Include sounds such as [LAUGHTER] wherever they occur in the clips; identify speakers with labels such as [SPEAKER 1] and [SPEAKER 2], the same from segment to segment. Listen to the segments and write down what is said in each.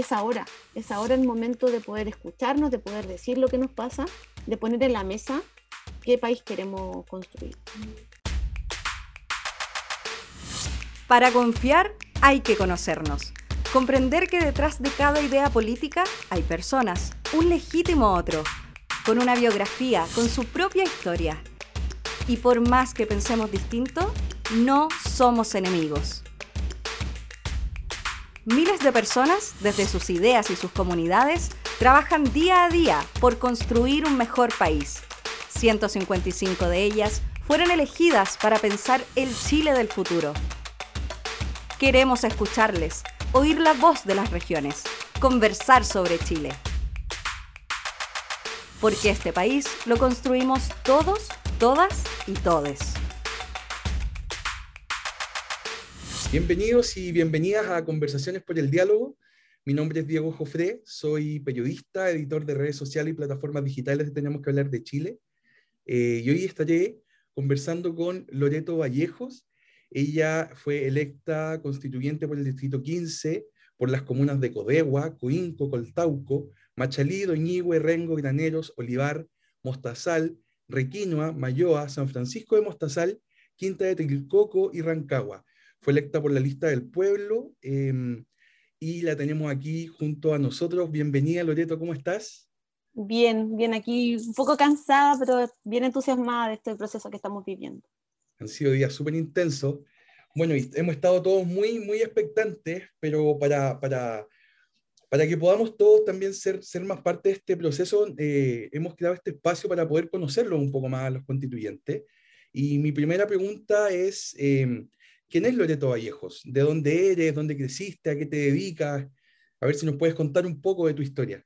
[SPEAKER 1] es ahora, es ahora el momento de poder escucharnos, de poder decir lo que nos pasa, de poner en la mesa qué país queremos construir.
[SPEAKER 2] Para confiar hay que conocernos. Comprender que detrás de cada idea política hay personas, un legítimo otro, con una biografía, con su propia historia. Y por más que pensemos distinto, no somos enemigos. Miles de personas, desde sus ideas y sus comunidades, trabajan día a día por construir un mejor país. 155 de ellas fueron elegidas para pensar el Chile del futuro. Queremos escucharles, oír la voz de las regiones, conversar sobre Chile. Porque este país lo construimos todos, todas y todes.
[SPEAKER 3] Bienvenidos y bienvenidas a Conversaciones por el Diálogo. Mi nombre es Diego Jofré, soy periodista, editor de redes sociales y plataformas digitales de Tenemos que hablar de Chile. Eh, y hoy estaré conversando con Loreto Vallejos. Ella fue electa constituyente por el Distrito 15, por las comunas de Codegua, Coinco, Coltauco, Machalí, Doñigüe, Rengo, Graneros, Olivar, Mostazal, Requinoa, Mayoa, San Francisco de Mostazal, Quinta de Trilcoco y Rancagua fue electa por la lista del pueblo em, y la tenemos aquí junto a nosotros. Bienvenida, Loreto, ¿cómo estás?
[SPEAKER 1] Bien, bien aquí, un poco cansada, pero bien entusiasmada de este proceso que estamos viviendo.
[SPEAKER 3] Han sido días súper intensos. Bueno, y hemos estado todos muy, muy expectantes, pero para, para, para que podamos todos también ser, ser más parte de este proceso, eh, hemos creado este espacio para poder conocerlo un poco más a los constituyentes. Y mi primera pregunta es, em, ¿Quién es Loreto Vallejos? ¿De dónde eres? ¿Dónde creciste? ¿A qué te dedicas? A ver si nos puedes contar un poco de tu historia.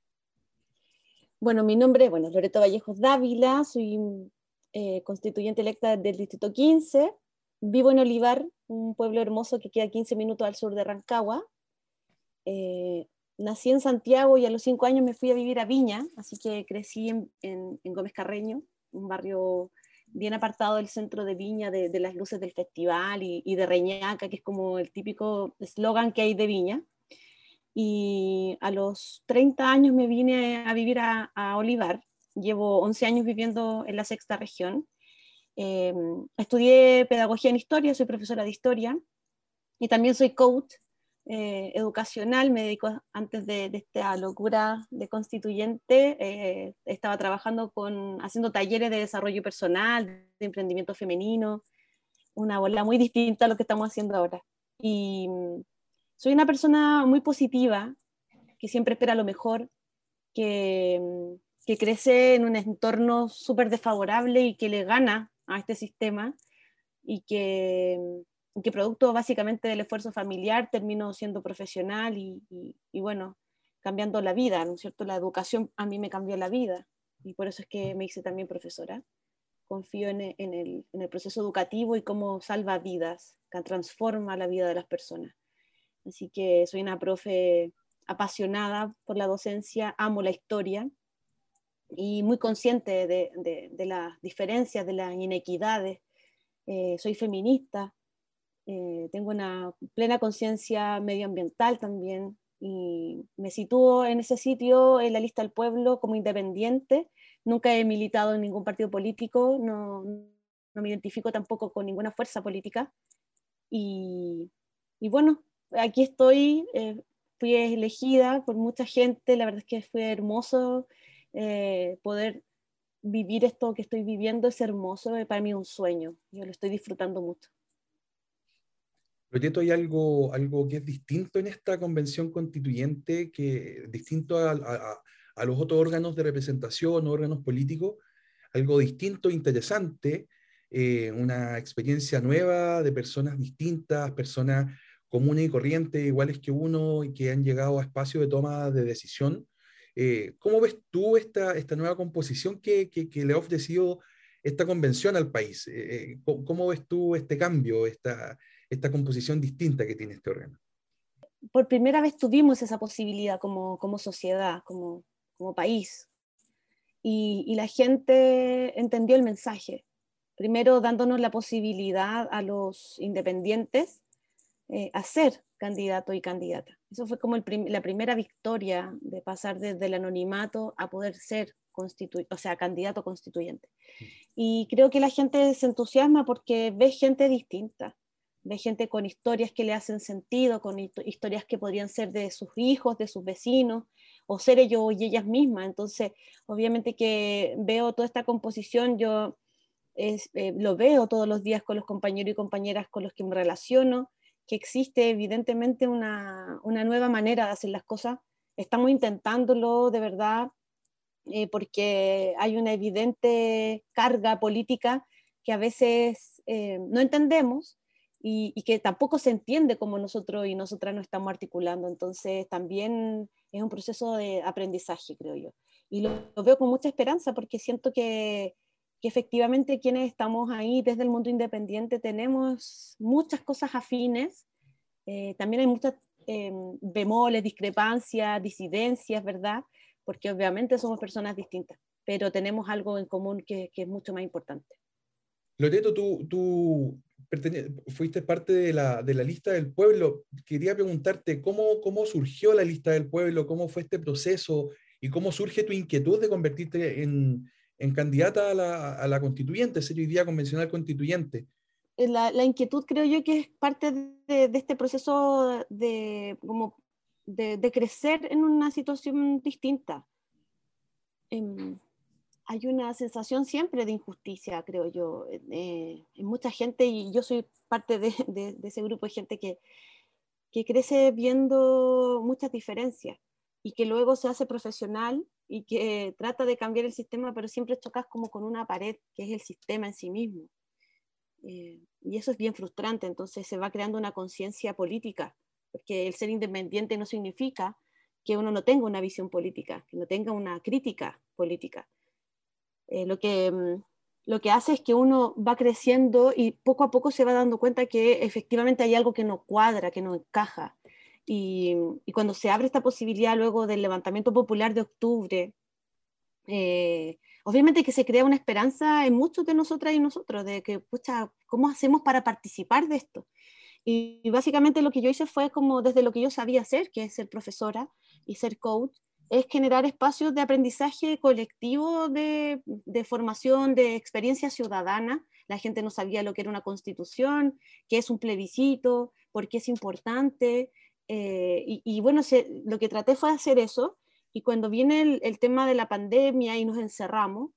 [SPEAKER 1] Bueno, mi nombre es bueno, Loreto Vallejos Dávila, soy eh, constituyente electa del Distrito 15, vivo en Olivar, un pueblo hermoso que queda 15 minutos al sur de Rancagua. Eh, nací en Santiago y a los 5 años me fui a vivir a Viña, así que crecí en, en Gómez Carreño, un barrio bien apartado del centro de Viña, de, las luces del festival y, de Reñaca, que es como el típico eslogan que hay de Viña. Y a los 30 años me vine a vivir a, Olivar. Llevo 11 años viviendo en la sexta región. Em, estudié pedagogía en historia, soy profesora de historia y también soy coach eh, educacional, me dedico antes de, esta locura de constituyente, eh, estaba trabajando con, haciendo talleres de desarrollo personal, de emprendimiento femenino, una bola muy distinta a lo que estamos haciendo ahora. Y mm, soy una persona muy positiva, que siempre espera lo mejor, que, mm, que crece en un entorno súper desfavorable y que le gana a este sistema y que mm, que producto básicamente del esfuerzo familiar termino siendo profesional y, bueno, cambiando la vida, ¿no es cierto? La educación a mí me cambió la vida y por eso es que me hice también profesora. Confío en, el, proceso educativo y cómo salva vidas, que transforma la vida de las personas. Así que soy una profe apasionada por la docencia, amo la historia y muy consciente de, las diferencias, de las inequidades. Eh, soy feminista, eh, tengo una plena conciencia medioambiental también y me sitúo en ese sitio en la lista del pueblo como independiente. Nunca he militado en ningún partido político, no, no me identifico tampoco con ninguna fuerza política. Y, y bueno, aquí estoy, eh, fui elegida por mucha gente, la verdad es que fue hermoso eh, poder vivir esto que estoy viviendo, es hermoso, para mí un sueño, yo lo estoy disfrutando mucho.
[SPEAKER 3] Loreto, hay algo, algo que es distinto en esta convención constituyente, que distinto a, los otros órganos de representación, órganos políticos, algo distinto, interesante, eh, una experiencia nueva de personas distintas, personas comunes y corrientes, iguales que uno, y que han llegado a espacios de toma de decisión. Eh, ¿Cómo ves tú esta, esta nueva composición que, que, le ha ofrecido esta convención al país? Eh, ¿cómo, ¿cómo, ves tú este cambio, esta, esta composición distinta que tiene este órgano.
[SPEAKER 1] Por primera vez tuvimos esa posibilidad como, como sociedad, como, como país, y, y, la gente entendió el mensaje. Primero dándonos la posibilidad a los independientes eh, hacer candidato y candidata. Eso fue como la primera victoria de pasar desde el anonimato a poder ser o sea, candidato constituyente. Y creo que la gente se entusiasma porque ve gente distinta, ve gente con historias que le hacen sentido, con historias que podrían ser de sus hijos, de sus vecinos, o ser ellos y ellas mismas. Entonces, obviamente que veo toda esta composición, yo eh, lo veo todos los días con los compañeros y compañeras con los que me relaciono, que existe evidentemente una, una nueva manera de hacer las cosas. Estamos intentándolo de verdad eh, porque hay una evidente carga política que a veces eh, no entendemos y, que tampoco se entiende como nosotros y nosotras nos estamos articulando. Entonces también es un proceso de aprendizaje, creo yo. Y lo, veo con mucha esperanza porque siento que, que, efectivamente quienes estamos ahí desde el mundo independiente tenemos muchas cosas afines. Eh, también hay muchas bemoles, discrepancias, disidencias, ¿verdad? porque obviamente somos personas distintas, pero tenemos algo en común que, es mucho más importante.
[SPEAKER 3] Loreto, tú, tú fuiste parte de la, de la, lista del pueblo. Quería preguntarte cómo, cómo surgió la lista del pueblo, cómo fue este proceso y cómo surge tu inquietud de convertirte en, en candidata a la, a la, constituyente, ser hoy día convencional constituyente.
[SPEAKER 1] Eh, la, la, inquietud creo yo que es parte de, este proceso de como de, crecer en una situación distinta. Em, hay una sensación siempre de injusticia, creo yo, eh, en mucha gente, y yo soy parte [LAUGHS] de, ese grupo de gente que, que crece viendo muchas diferencias y que luego se hace profesional y que trata de cambiar el sistema, pero siempre chocas como con una pared, que es el sistema en sí mismo. Eh, y eso es bien frustrante, entonces se va creando una conciencia política porque el ser independiente no significa que uno no tenga una visión política, que no tenga una crítica política. Eh, lo, que, mm, lo que hace es que uno va creciendo y poco a poco se va dando cuenta que efectivamente hay algo que no cuadra, que no encaja. Y, cuando se abre esta posibilidad luego del levantamiento popular de octubre, eh, obviamente que se crea una esperanza en muchos de nosotras y nosotros, de que, pucha, ¿cómo hacemos para participar de esto? Y, básicamente lo que yo hice fue como desde lo que yo sabía hacer, que es ser profesora y ser coach, es generar espacios de aprendizaje colectivo, de, formación, de experiencia ciudadana. La gente no sabía lo que era una constitución, qué es un plebiscito, por qué es importante. Eh, y, bueno, lo que traté fue hacer eso. Y cuando viene el, tema de la pandemia y nos encerramos,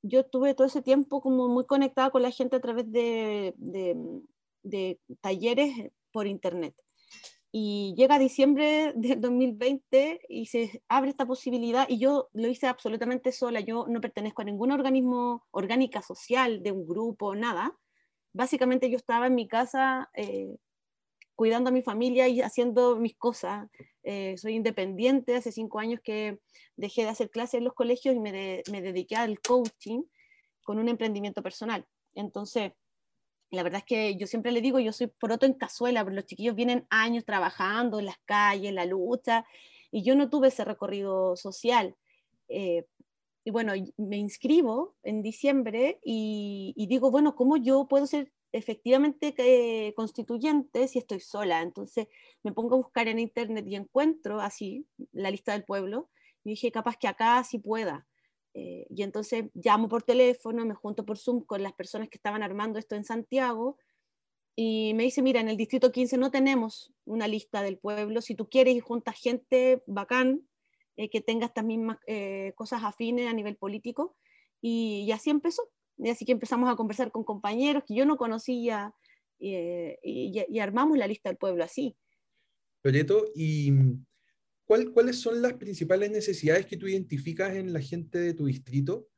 [SPEAKER 1] yo tuve todo ese tiempo como muy conectada con la gente a través de talleres por internet. Y llega diciembre del 2020 y se abre esta posibilidad y yo lo hice absolutamente sola, yo no pertenezco a ningún organismo orgánica social de un grupo, nada. Básicamente yo estaba en mi casa eh, cuidando a mi familia y haciendo mis cosas. Eh, soy independiente, hace cinco años que dejé de hacer clases en los colegios y me, me dediqué al coaching con un emprendimiento personal. Entonces, la verdad es que yo siempre le digo, yo soy poroto en cazuela, pero los chiquillos vienen años trabajando en las calles, la lucha, y yo no tuve ese recorrido social. Eh, y bueno, me inscribo en diciembre y, digo, bueno, ¿cómo yo puedo ser efectivamente eh, constituyente si estoy sola? Entonces me pongo a buscar en internet y encuentro así la lista del pueblo y dije, capaz que acá sí pueda. Eh, y entonces llamo por teléfono, me junto por Zoom con las personas que estaban armando esto en Santiago y me dice, mira, en el distrito 15 no tenemos una lista del pueblo, si tú quieres y juntas gente bacán eh, que tenga estas mismas eh, cosas afines a nivel político. Y, así empezó. Y así que empezamos a conversar con compañeros que yo no conocía y, y armamos la lista del pueblo así.
[SPEAKER 3] Proyecto, y ¿cuáles son las principales necesidades que tú identificas en la gente de tu distrito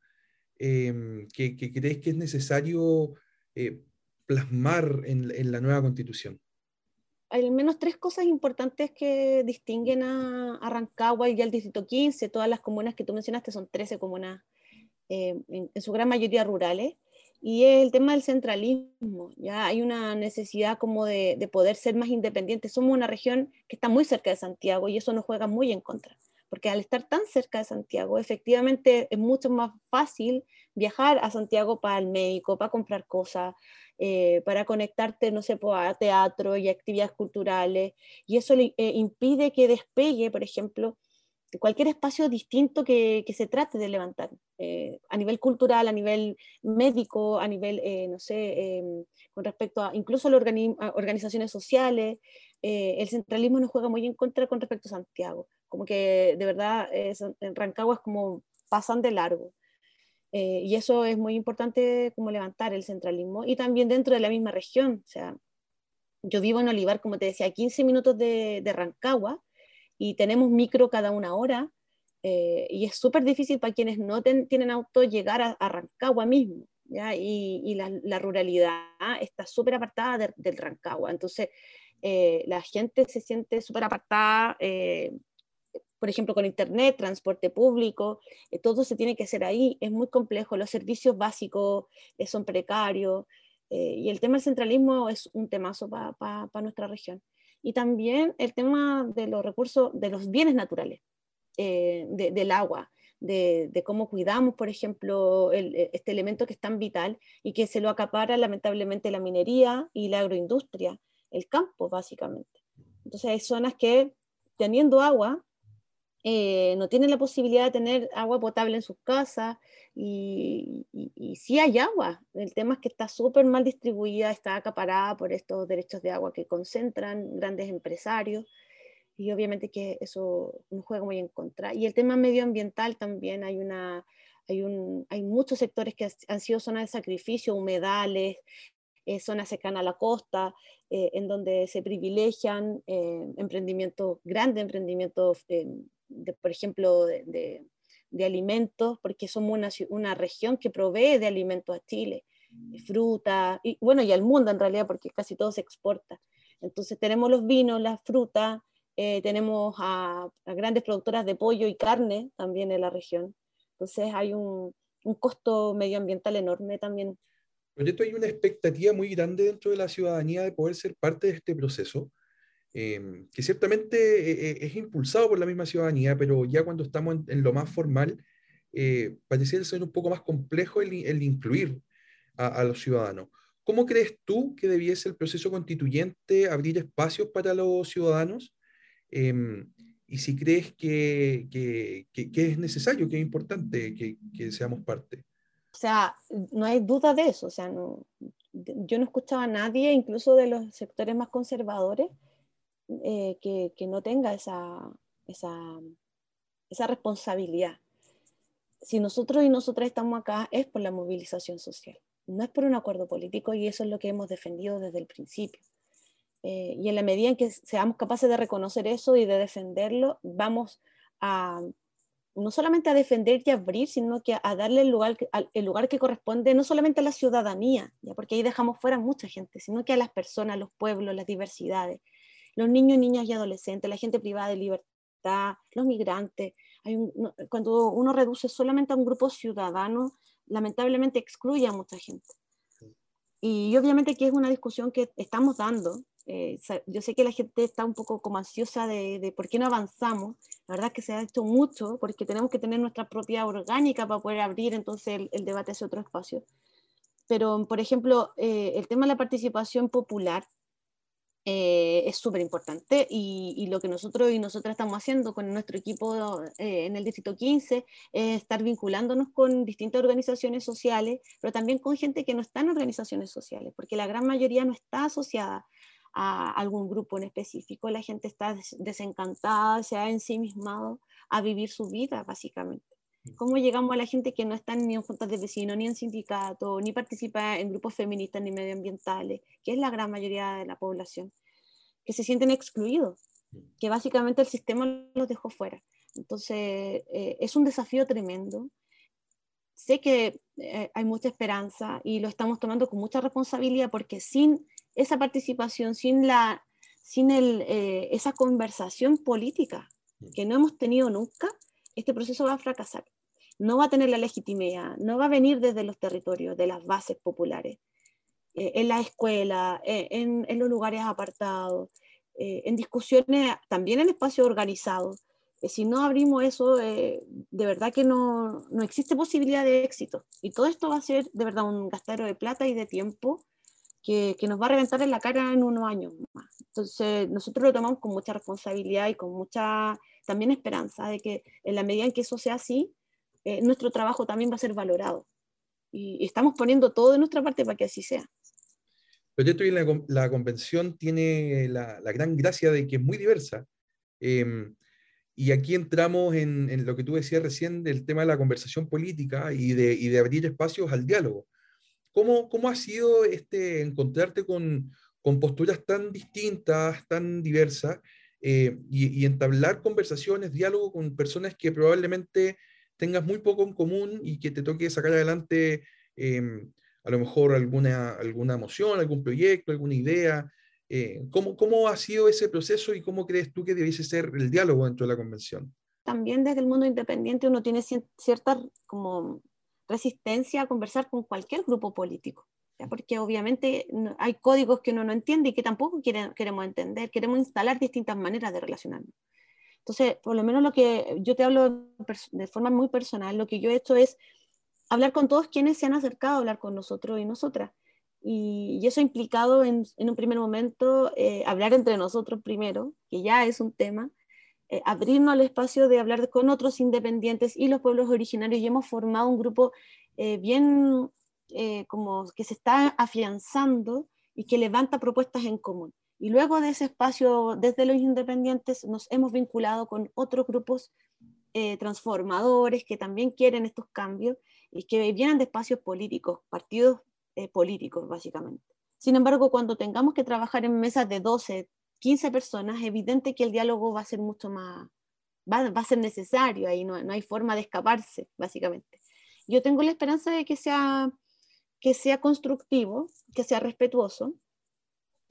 [SPEAKER 3] em, que, crees que es necesario eh, plasmar en, la nueva constitución?
[SPEAKER 1] Hay al menos tres cosas importantes que distinguen a, Rancagua y al Distrito 15. Todas las comunas que tú mencionaste son 13 comunas, eh, en, su gran mayoría rurales y es el tema del centralismo. Ya hay una necesidad como de, poder ser más independientes. Somos una región que está muy cerca de Santiago y eso nos juega muy en contra, porque al estar tan cerca de Santiago, efectivamente es mucho más fácil viajar a Santiago para el médico, para comprar cosas, eh, para conectarte, no sé, a teatro y actividades culturales, y eso le, eh, impide que despegue, por ejemplo, cualquier espacio distinto que, se trate de levantar, eh, a nivel cultural, a nivel médico, a nivel, no sé, em, con respecto a incluso a, las organizaciones sociales, el centralismo nos juega muy en contra con respecto a Santiago, como que de verdad en Rancagua es como pasan de largo. Eh, y eso es muy importante como levantar el centralismo y también dentro de la misma región. O sea, yo vivo en Olivar, como te decía, a 15 minutos de, Rancagua y tenemos micro cada una hora eh, y es súper difícil para quienes no tienen auto llegar a, Rancagua mismo. ¿ya? Y, la, ruralidad está súper apartada del Rancagua. Entonces, eh, la gente se siente súper apartada por ejemplo, con Internet, transporte público, eh, todo se tiene que hacer ahí, es muy complejo, los servicios básicos eh, son precarios, eh, y el tema del centralismo es un temazo para nuestra región. Y también el tema de los recursos, de los bienes naturales, del agua, de, cómo cuidamos, por ejemplo, este elemento que es tan vital y que se lo acapara lamentablemente la minería y la agroindustria, el campo básicamente. Entonces hay zonas que teniendo agua eh, no tienen la posibilidad de tener agua potable en sus casas y, y, sí hay agua. El tema es que está súper mal distribuida, está acaparada por estos derechos de agua que concentran grandes empresarios y obviamente que eso nos juega muy en contra. Y el tema medioambiental también hay una... Hay, un, hay muchos sectores que han sido zonas de sacrificio, humedales, eh, zonas cercanas a la costa, eh, en donde se privilegian emprendimientos, grandes emprendimientos por ejemplo, de, alimentos, porque somos una, una, región que provee de alimentos a Chile, fruta, y bueno, y al mundo en realidad, porque casi todo se exporta. Entonces tenemos los vinos, las frutas, eh, tenemos a, grandes productoras de pollo y carne también en la región. Entonces hay un, un costo medioambiental enorme también.
[SPEAKER 3] Esto hay una expectativa muy grande dentro de la ciudadanía de poder ser parte de este proceso. Em, que ciertamente eh, eh, es impulsado por la misma ciudadanía, pero ya cuando estamos en, lo más formal, eh, pareciera ser un poco más complejo el, incluir a, los ciudadanos. ¿Cómo crees tú que debiese el proceso constituyente abrir espacios para los ciudadanos? Em, y si crees que, que, es necesario, que es importante que, que, seamos parte.
[SPEAKER 1] O sea, no hay duda de eso. O sea, no, yo no escuchaba a nadie, incluso de los sectores más conservadores, eh, que, no tenga esa, esa, responsabilidad. Si nosotros y nosotras estamos acá es por la movilización social, no es por un acuerdo político y eso es lo que hemos defendido desde el principio. Eh, y en la medida en que seamos capaces de reconocer eso y de defenderlo, vamos a no solamente a defender y abrir, sino que a darle el lugar, el lugar que corresponde no solamente a la ciudadanía, ¿ya? porque ahí dejamos fuera mucha gente, sino que a las personas, los pueblos, las diversidades, los niños, niñas y adolescentes, la gente privada de libertad, los migrantes. cuando uno reduce solamente a un grupo ciudadano, lamentablemente excluye a mucha gente. Y obviamente que es una discusión que estamos dando. Eh, yo sé que la gente está un poco como ansiosa de, por qué no avanzamos. La verdad es que se ha hecho mucho porque tenemos que tener nuestra propia orgánica para poder abrir entonces el, debate hacia otro espacio. Pero, por ejemplo, eh, el tema de la participación popular, eh, es súper importante y, lo que nosotros y nosotras estamos haciendo con nuestro equipo eh, en el Distrito 15 es estar vinculándonos con distintas organizaciones sociales, pero también con gente que no está en organizaciones sociales, porque la gran mayoría no está asociada a algún grupo en específico, la gente está desencantada, se ha ensimismado a vivir su vida básicamente. ¿Cómo llegamos a la gente que no está ni en juntas de vecinos, ni en sindicatos, ni participa en grupos feministas ni medioambientales, que es la gran mayoría de la población, que se sienten excluidos, que básicamente el sistema los dejó fuera? Entonces, eh, es un desafío tremendo. Sé que eh, hay mucha esperanza y lo estamos tomando con mucha responsabilidad porque sin esa participación, sin, la, sin el, eh, esa conversación política que no hemos tenido nunca, este proceso va a fracasar. No va a tener la legitimidad, no va a venir desde los territorios, de las bases populares, eh, en la escuela, eh, en, los lugares apartados, eh, en discusiones, también en espacios organizados, si no abrimos eso, de verdad que no, no, existe posibilidad de éxito. Y todo esto va a ser de verdad un gastadero de plata y de tiempo que, que, nos va a reventar en la cara en unos años más. Entonces, nosotros lo tomamos con mucha responsabilidad y con mucha también esperanza de que en la medida en que eso sea así, eh, nuestro trabajo también va a ser valorado. Y, y, estamos poniendo todo de nuestra parte para que así sea.
[SPEAKER 3] El proyecto y la, la convención tiene la, la, gran gracia de que es muy diversa. Eh, y aquí entramos en, en, lo que tú decías recién del tema de la conversación política y de, y de abrir espacios al diálogo. ¿Cómo, cómo ha sido este, encontrarte con, con posturas tan distintas, tan diversas, eh, y, y, entablar conversaciones, diálogo con personas que probablemente tengas muy poco en común y que te toque sacar adelante eh, a lo mejor alguna, alguna moción, algún proyecto, alguna idea? Eh, ¿cómo, ¿Cómo ha sido ese proceso y cómo crees tú que debiese ser el diálogo dentro de la convención?
[SPEAKER 1] También desde el mundo independiente uno tiene cierta como resistencia a conversar con cualquier grupo político, ¿ya? porque obviamente hay códigos que uno no entiende y que tampoco quiere, queremos entender, queremos instalar distintas maneras de relacionarnos. Entonces, por lo menos lo que yo te hablo de forma muy personal, lo que yo he hecho es hablar con todos quienes se han acercado a hablar con nosotros y nosotras y, eso ha implicado en, un primer momento eh, hablar entre nosotros primero, que ya es un tema, eh, abrirnos al espacio de hablar con otros independientes y los pueblos originarios y hemos formado un grupo eh, bien como que se está afianzando y que levanta propuestas en común. Y luego de ese espacio, desde los independientes, nos hemos vinculado con otros grupos eh, transformadores que también quieren estos cambios y que vienen de espacios políticos, partidos eh, políticos, básicamente. Sin embargo, cuando tengamos que trabajar en mesas de 12, 15 personas, es evidente que el diálogo va a ser mucho más, va, va a ser necesario, ahí no, no, hay forma de escaparse, básicamente. Yo tengo la esperanza de que sea, que sea constructivo, que sea respetuoso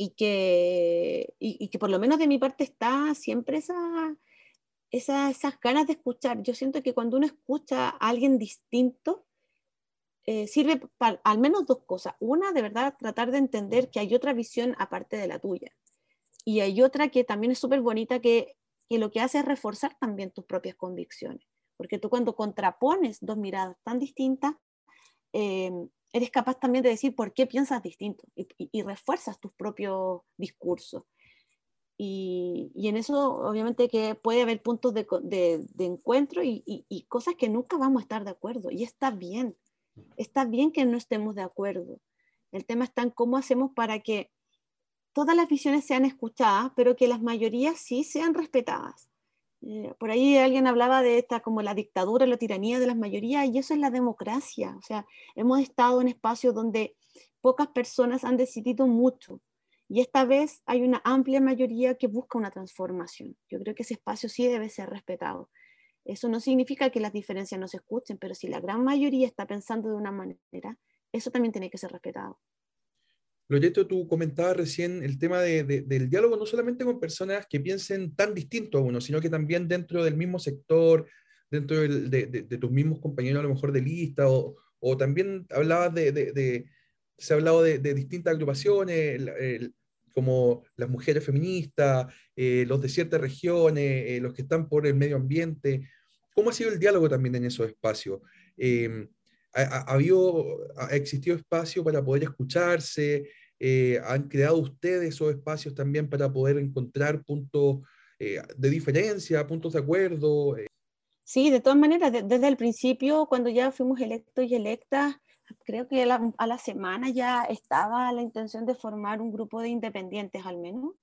[SPEAKER 1] y que, y, y que por lo menos de mi parte está siempre esa, esa, esas ganas de escuchar. Yo siento que cuando uno escucha a alguien distinto, eh, sirve para al menos dos cosas. Una, de verdad, tratar de entender que hay otra visión aparte de la tuya. Y hay otra que también es súper bonita, que, que, lo que hace es reforzar también tus propias convicciones. Porque tú cuando contrapones dos miradas tan distintas, eh, eres capaz también de decir por qué piensas distinto y, refuerzas tus propios discursos. Y, y, en eso obviamente que puede haber puntos de, de, de encuentro y, y, cosas que nunca vamos a estar de acuerdo. Y está bien, Está bien que no estemos de acuerdo. El tema está en cómo hacemos para que todas las visiones sean escuchadas, pero que las mayorías sí sean respetadas. Eh, por ahí alguien hablaba de esta como la dictadura, la tiranía de las mayorías, y eso es la democracia. O sea, hemos estado en espacios donde pocas personas han decidido mucho. Y esta vez hay una amplia mayoría que busca una transformación. Yo creo que ese espacio sí debe ser respetado. Eso no significa que las diferencias no se escuchen, pero si la gran mayoría está pensando de una manera, eso también tiene que ser respetado.
[SPEAKER 3] Loreto, tú comentabas recién el tema de, de, del diálogo no solamente con personas que piensen tan distinto a uno, sino que también dentro del mismo sector, dentro de, tus mismos compañeros a lo mejor de lista, o, también hablabas de, se ha hablado de, distintas agrupaciones, como las mujeres feministas, eh, los de ciertas regiones, eh, los que están por el medio ambiente. ¿Cómo ha sido el diálogo también en esos espacios? Eh, ¿ha, ha, habido, ¿Ha existido espacio para poder escucharse? Eh, ¿Han creado ustedes esos espacios también para poder encontrar puntos eh, de diferencia, puntos de acuerdo?
[SPEAKER 1] Sí, de todas maneras, de, desde el principio, cuando ya fuimos electos y electas, creo que a la, a la, semana ya estaba la intención de formar un grupo de independientes al menos,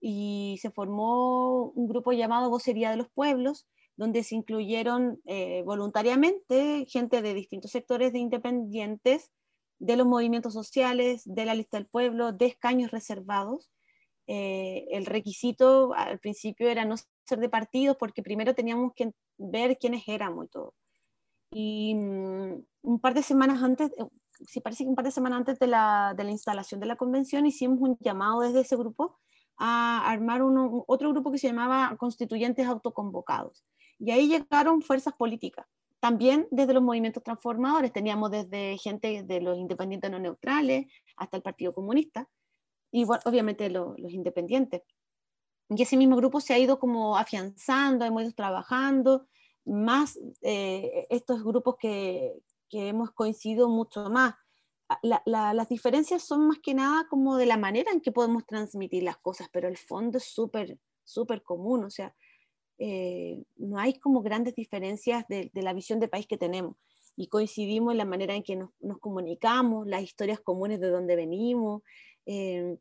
[SPEAKER 1] y se formó un grupo llamado Vocería de los Pueblos, donde se incluyeron eh, voluntariamente gente de distintos sectores de independientes, de los movimientos sociales, de la lista del pueblo, de escaños reservados. Eh, el requisito al principio era no ser de partidos porque primero teníamos que ver quiénes éramos y todo. Y um, un par de semanas antes, eh, sí parece que un par de semanas antes de la, de la instalación de la convención hicimos un llamado desde ese grupo a armar uno, otro grupo que se llamaba Constituyentes Autoconvocados y ahí llegaron fuerzas políticas. También desde los movimientos transformadores, teníamos desde gente de los independientes no neutrales hasta el Partido Comunista y bueno, obviamente lo, los independientes. y ese mismo grupo se ha ido como afianzando, hemos ido trabajando, más eh, estos grupos que, que, hemos coincidido mucho más. las diferencias son más que nada como de la manera en que podemos transmitir las cosas, pero el fondo es súper, súper común, o sea, eh, no hay como grandes diferencias de, la visión de país que tenemos y coincidimos en la manera en que nos, comunicamos, las historias comunes de dónde venimos. Eh,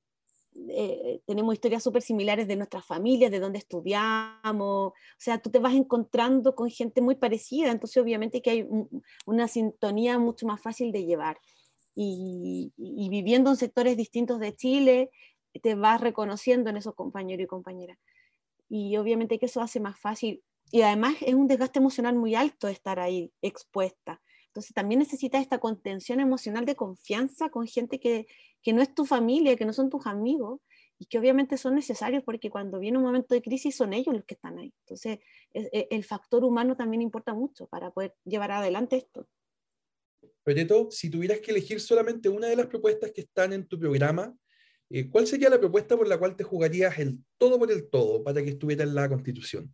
[SPEAKER 1] eh, tenemos historias súper similares de nuestras familias, de dónde estudiamos, o sea, tú te vas encontrando con gente muy parecida, entonces obviamente que hay una sintonía mucho más fácil de llevar. Y, viviendo en sectores distintos de Chile, te vas reconociendo en esos compañeros y compañeras. Y obviamente que eso hace más fácil. Y además es un desgaste emocional muy alto estar ahí expuesta. Entonces también necesitas esta contención emocional de confianza con gente que, que no es tu familia, que no son tus amigos y que obviamente son necesarios porque cuando viene un momento de crisis son ellos los que están ahí. Entonces e, el factor humano también importa mucho para poder llevar adelante esto.
[SPEAKER 3] Proyecto, si tuvieras que elegir solamente una de las propuestas que están en tu programa, eh, ¿cuál sería la propuesta por la cual te jugarías el todo por el todo para que estuviera en la Constitución?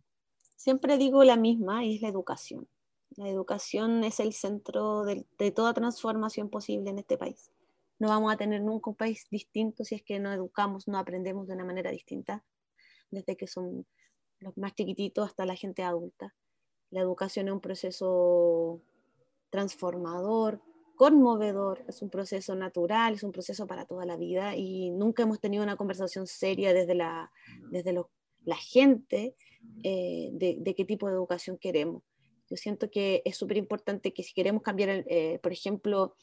[SPEAKER 1] Siempre digo la misma y es la educación. La educación es el centro de, toda transformación posible en este país. No vamos a tener nunca un país distinto si es que no educamos, no aprendemos de una manera distinta, desde que son los más chiquititos hasta la gente adulta. La educación es un proceso transformador, conmovedor, es un proceso natural, es un proceso para toda la vida y nunca hemos tenido una conversación seria desde la, desde la gente eh, de, de, qué tipo de educación queremos. Yo siento que es súper importante que si queremos cambiar, eh, por ejemplo,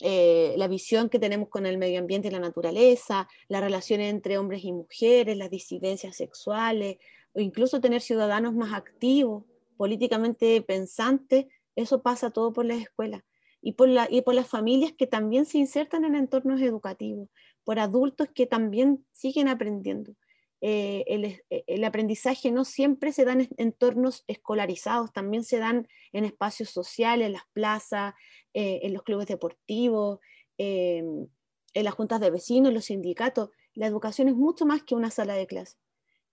[SPEAKER 1] eh, la visión que tenemos con el medio ambiente y la naturaleza, las relaciones entre hombres y mujeres, las disidencias sexuales, o incluso tener ciudadanos más activos, políticamente pensantes, eso pasa todo por las escuelas y por, las familias que también se insertan en entornos educativos, por adultos que también siguen aprendiendo. Eh, eh, el, aprendizaje no siempre se da en entornos escolarizados, también se dan en espacios sociales, en las plazas, eh, en los clubes deportivos, en las juntas de vecinos, en los sindicatos. La educación es mucho más que una sala de clase.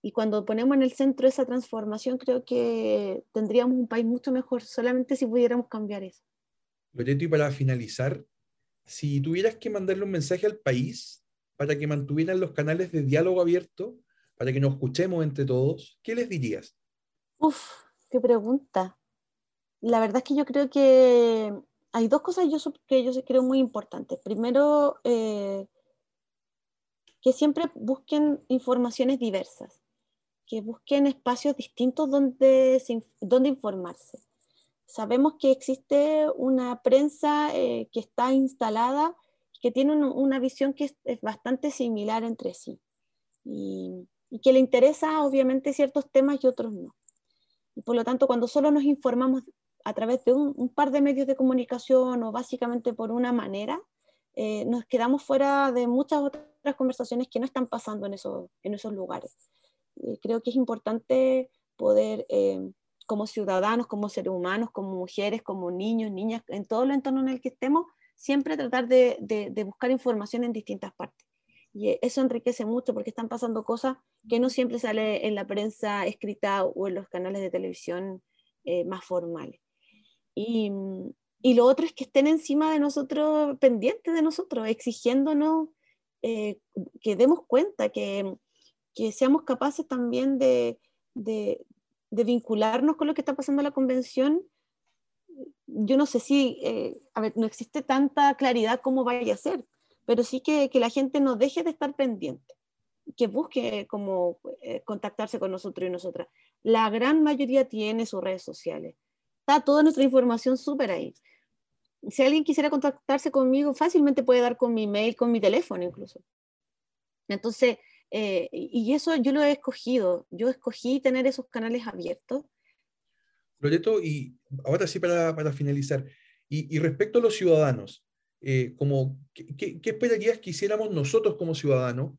[SPEAKER 1] Y cuando ponemos en el centro esa transformación, creo que tendríamos un país mucho mejor solamente si pudiéramos cambiar eso.
[SPEAKER 3] Loreto, y para finalizar, si tuvieras que mandarle un mensaje al país para que mantuvieran los canales de diálogo abierto, para que nos escuchemos entre todos, ¿qué les dirías?
[SPEAKER 1] Uf, qué pregunta. La verdad es que yo creo que hay dos cosas yo, que yo creo muy importantes. Primero, eh, que siempre busquen informaciones diversas, que busquen espacios distintos donde, donde informarse. Sabemos que existe una prensa eh, que está instalada, que tiene una visión que es, es, bastante similar entre sí. Y, y que le interesa obviamente ciertos temas y otros no. Y por lo tanto, cuando solo nos informamos a través de un, par de medios de comunicación o básicamente por una manera, eh, nos quedamos fuera de muchas otras conversaciones que no están pasando en esos, en esos lugares. creo que es importante poder, eh, como ciudadanos, como seres humanos, como mujeres, como niños, niñas, en todo el entorno en el que estemos, siempre tratar de, de buscar información en distintas partes. Y eso enriquece mucho porque están pasando cosas que no siempre sale en la prensa escrita o en los canales de televisión eh, más formales. Y, y, lo otro es que estén encima de nosotros, pendientes de nosotros, exigiéndonos eh, que demos cuenta, que, que seamos capaces también de, de, de, vincularnos con lo que está pasando en la convención. Yo no sé si, eh, a ver, no existe tanta claridad cómo vaya a ser, pero sí que, que la gente no deje de estar pendiente, que busque como eh, contactarse con nosotros y nosotras. La gran mayoría tiene sus redes sociales. Está toda nuestra información súper ahí. Si alguien quisiera contactarse conmigo, fácilmente puede dar con mi mail, con mi teléfono incluso. Entonces, eh, y eso yo lo he escogido. Yo escogí tener esos canales abiertos.
[SPEAKER 3] Loreto, y ahora sí para, para finalizar, y, respecto a los ciudadanos, eh, como, ¿qué, esperarías que hiciéramos nosotros como ciudadanos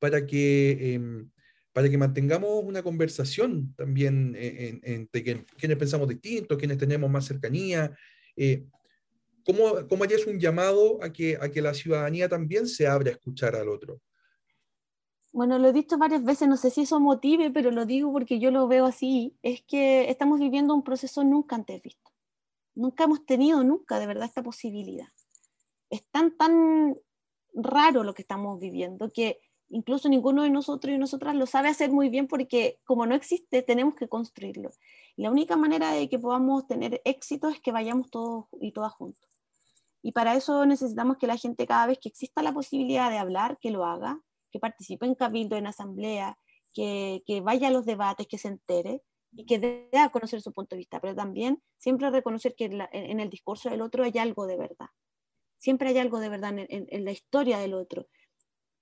[SPEAKER 3] para que, em, para que mantengamos una conversación también eh, entre quienes pensamos distintos, quienes tenemos más cercanía? Eh, ¿cómo, ¿Cómo harías un llamado a que, a que la ciudadanía también se abra a escuchar al otro?
[SPEAKER 1] Bueno, lo he dicho varias veces, no sé si eso motive, pero lo digo porque yo lo veo así, es que estamos viviendo un proceso nunca antes visto. Nunca hemos tenido, nunca de verdad, esta posibilidad. Es tan, tan raro lo que estamos viviendo que incluso ninguno de nosotros y nosotras lo sabe hacer muy bien porque como no existe, tenemos que construirlo. la única manera de que podamos tener éxito es que vayamos todos y todas juntos. Y para eso necesitamos que la gente cada vez que exista la posibilidad de hablar, que lo haga, que participe en cabildo, en asamblea, que, que vaya a los debates, que se entere y que dé a conocer su punto de vista, pero también siempre reconocer que en, el discurso del otro hay algo de verdad. Siempre hay algo de verdad en, en la historia del otro.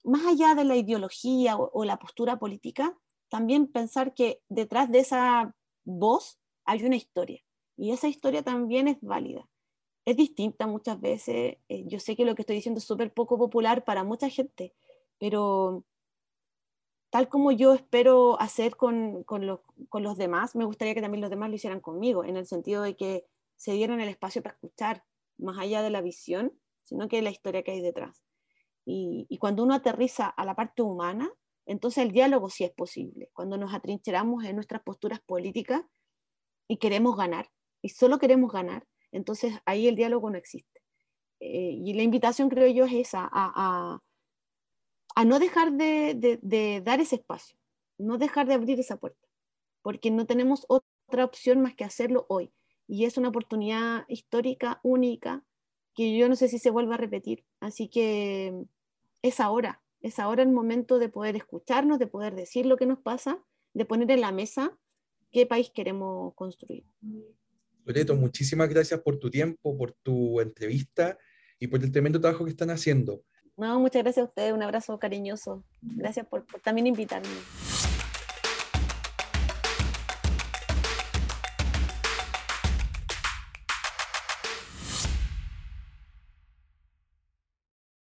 [SPEAKER 1] Más allá de la ideología o, o la postura política, también pensar que detrás de esa voz hay una historia y esa historia también es válida. Es distinta muchas veces. Eh, yo sé que lo que estoy diciendo es súper poco popular para mucha gente, pero tal como yo espero hacer con, con, los demás, me gustaría que también los demás lo hicieran conmigo, en el sentido de que se dieran el espacio para escuchar, más allá de la visión, sino que la historia que hay detrás. Y, y, cuando uno aterriza a la parte humana, entonces el diálogo sí es posible. Cuando nos atrincheramos en nuestras posturas políticas y queremos ganar, y solo queremos ganar, entonces ahí el diálogo no existe. Eh, y la invitación, creo yo, es esa, a no dejar de, dar ese espacio, no dejar de abrir esa puerta, porque no tenemos otra opción más que hacerlo hoy. Y es una oportunidad histórica, única, que yo no sé si se vuelva a repetir. Así que es ahora, es ahora el momento de poder escucharnos, de poder decir lo que nos pasa, de poner en la mesa qué país queremos construir.
[SPEAKER 3] Loreto, muchísimas gracias por tu tiempo, por tu entrevista y por el tremendo trabajo que están haciendo.
[SPEAKER 1] No, muchas gracias a ustedes, un abrazo cariñoso. Gracias por, por también invitarme.